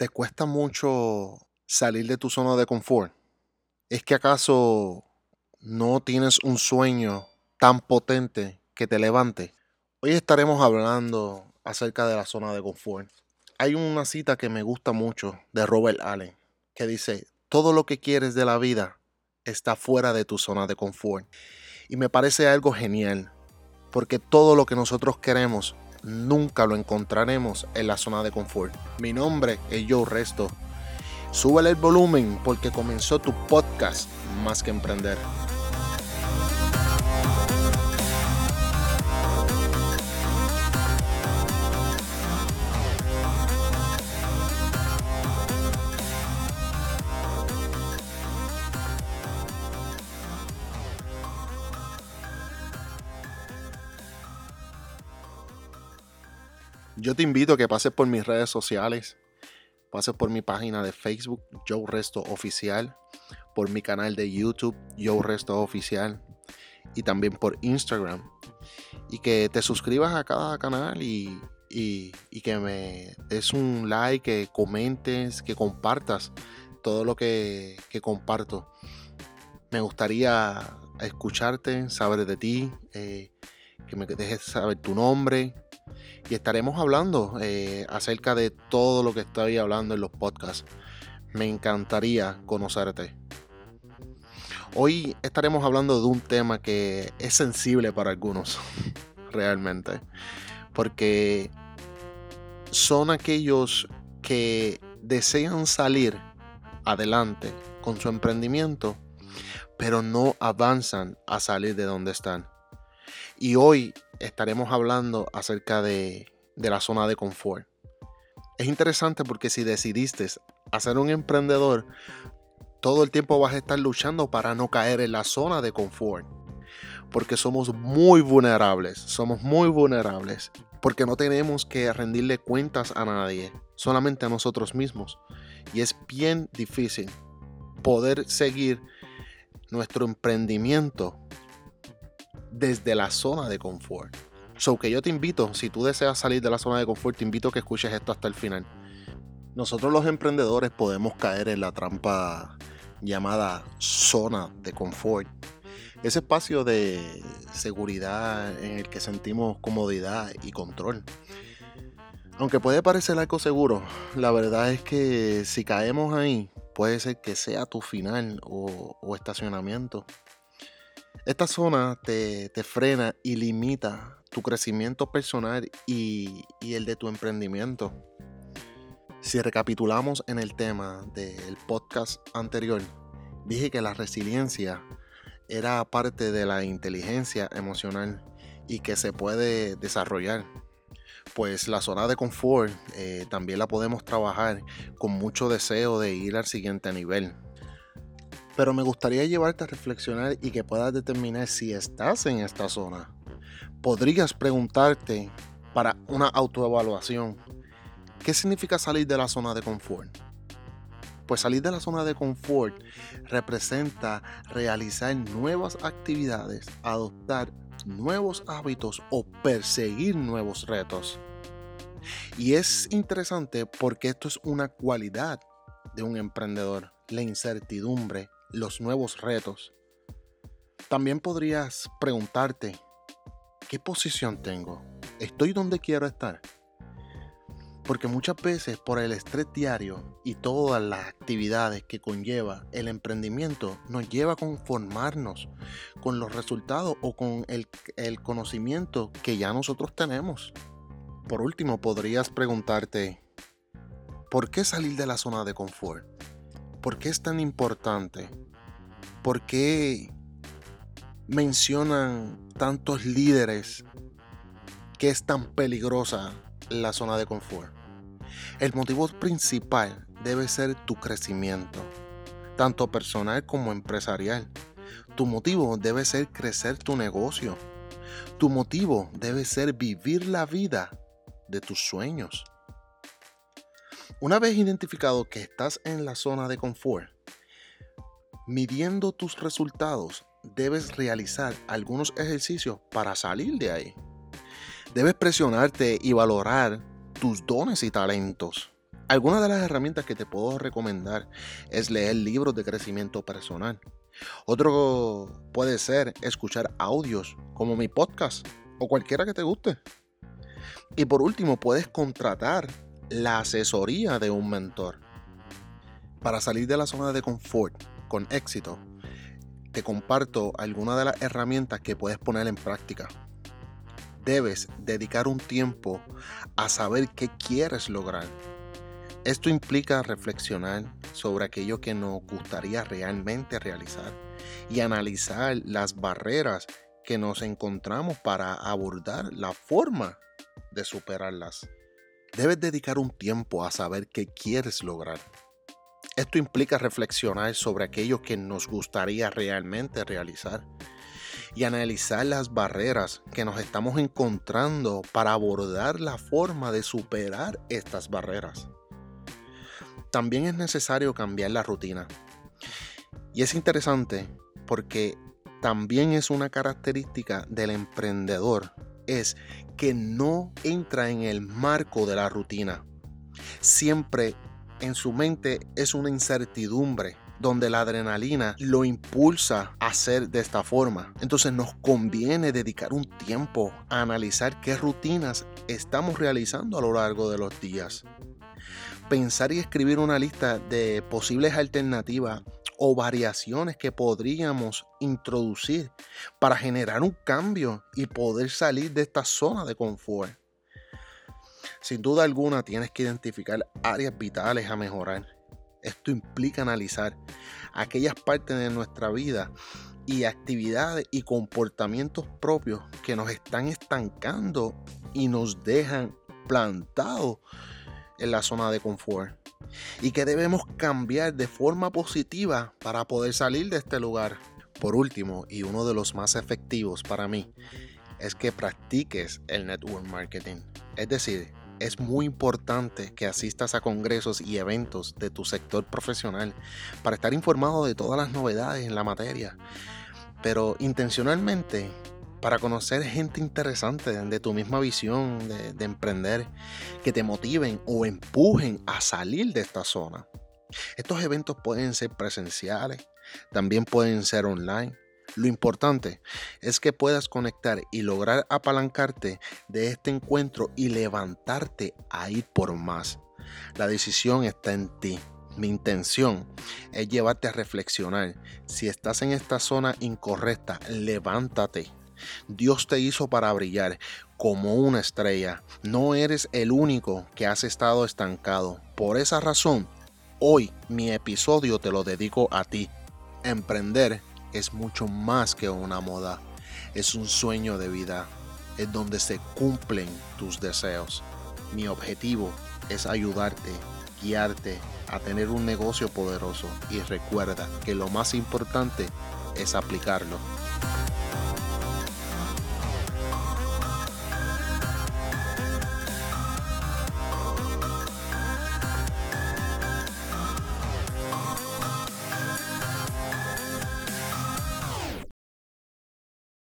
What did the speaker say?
¿Te cuesta mucho salir de tu zona de confort? ¿Es que acaso no tienes un sueño tan potente que te levante? Hoy estaremos hablando acerca de la zona de confort. Hay una cita que me gusta mucho de Robert Allen que dice, todo lo que quieres de la vida está fuera de tu zona de confort. Y me parece algo genial, porque todo lo que nosotros queremos nunca lo encontraremos en la zona de confort. Mi nombre es Joe Resto. Súbele el volumen porque comenzó tu podcast más que emprender. Yo te invito a que pases por mis redes sociales, pases por mi página de Facebook, Joe Resto Oficial, por mi canal de YouTube, Joe Resto Oficial, y también por Instagram. Y que te suscribas a cada canal y, que me des un like, que comentes, que compartas todo lo que, comparto. Me gustaría escucharte, saber de ti, eh, que me dejes saber tu nombre, y estaremos hablando eh, acerca de todo lo que estoy hablando en los podcasts. Me encantaría conocerte. Hoy estaremos hablando de un tema que es sensible para algunos, realmente, porque son aquellos que desean salir adelante con su emprendimiento, pero no avanzan a salir de donde están. Y hoy estaremos hablando acerca de, la zona de confort. Es interesante porque si decidiste hacer un emprendedor, todo el tiempo vas a estar luchando para no caer en la zona de confort. Porque somos muy vulnerables, somos muy vulnerables. Porque no tenemos que rendirle cuentas a nadie, solamente a nosotros mismos. Y es bien difícil poder seguir nuestro emprendimiento desde la zona de confort. So que yo te invito, si tú deseas salir de la zona de confort, te invito a que escuches esto hasta el final. Nosotros los emprendedores podemos caer en la trampa llamada zona de confort. Ese espacio de seguridad en el que sentimos comodidad y control. Aunque puede parecer algo seguro, la verdad es que si caemos ahí, puede ser que sea tu final o, o estacionamiento. Esta zona te, frena y limita tu crecimiento personal y, el de tu emprendimiento. Si recapitulamos en el tema del podcast anterior, dije que la resiliencia era parte de la inteligencia emocional y que se puede desarrollar. Pues la zona de confort eh, también la podemos trabajar con mucho deseo de ir al siguiente nivel. Pero me gustaría llevarte a reflexionar y que puedas determinar si estás en esta zona. Podrías preguntarte para una autoevaluación, ¿qué significa salir de la zona de confort? Pues salir de la zona de confort representa realizar nuevas actividades, adoptar nuevos hábitos o perseguir nuevos retos. Y es interesante porque esto es una cualidad de un emprendedor, la incertidumbre, los nuevos retos. También podrías preguntarte, ¿qué posición tengo? ¿Estoy donde quiero estar? Porque muchas veces por el estrés diario y todas las actividades que conlleva el emprendimiento nos lleva a conformarnos con los resultados o con el, conocimiento que ya nosotros tenemos. Por último, podrías preguntarte, ¿por qué salir de la zona de confort? ¿Por qué es tan importante? ¿Por qué mencionan tantos líderes que es tan peligrosa la zona de confort? El motivo principal debe ser tu crecimiento, tanto personal como empresarial. Tu motivo debe ser crecer tu negocio. Tu motivo debe ser vivir la vida de tus sueños. Una vez identificado que estás en la zona de confort, midiendo tus resultados, debes realizar algunos ejercicios para salir de ahí. Debes presionarte y valorar tus dones y talentos. Algunas de las herramientas que te puedo recomendar es leer libros de crecimiento personal. Otro puede ser escuchar audios como mi podcast o cualquiera que te guste. Y por último, puedes contratar la asesoría de un mentor. Para salir de la zona de confort con éxito, te comparto algunas de las herramientas que puedes poner en práctica. Debes dedicar un tiempo a saber qué quieres lograr esto implica reflexionar sobre aquello que nos gustaría realmente realizar y analizar las barreras que nos encontramos para abordar la forma de superarlas. Debes dedicar un tiempo a saber qué quieres lograr. Esto implica reflexionar sobre aquello que nos gustaría realmente realizar y analizar las barreras que nos estamos encontrando para abordar la forma de superar estas barreras también es necesario cambiar la rutina. Y es interesante porque también es una característica del emprendedor, es que no entra en el marco de la rutina. Siempre en su mente es una incertidumbre donde la adrenalina lo impulsa a hacer de esta forma. Entonces nos conviene dedicar un tiempo a analizar qué rutinas estamos realizando a lo largo de los días pensar y escribir una lista de posibles alternativas o variaciones que podríamos introducir para generar un cambio y poder salir de esta zona de confort. Sin duda alguna tienes que identificar áreas vitales a mejorar. Esto implica analizar aquellas partes de nuestra vida y actividades y comportamientos propios que nos están estancando y nos dejan plantados en la zona de confort y que debemos cambiar de forma positiva para poder salir de este lugar. Por último, y uno de los más efectivos para mí, es que practiques el network marketing. Es decir, es muy importante que asistas a congresos y eventos de tu sector profesional para estar informado de todas las novedades en la materia. Pero intencionalmente para conocer gente interesante de tu misma visión de, emprender, que te motiven o empujen a salir de esta zona. Estos eventos pueden ser presenciales, también pueden ser online. Lo importante es que puedas conectar y lograr apalancarte de este encuentro y levantarte a ir por más. La decisión está en ti. Mi intención es llevarte a reflexionar. Si estás en esta zona incorrecta, levántate Dios te hizo para brillar como una estrella. No eres el único que has estado estancado. Por esa razón, hoy mi episodio te lo dedico a ti. Emprender es mucho más que una moda. Es un sueño de vida. Es donde se cumplen tus deseos. Mi objetivo es ayudarte, guiarte a tener un negocio poderoso y recuerda que lo más importante es aplicarlo.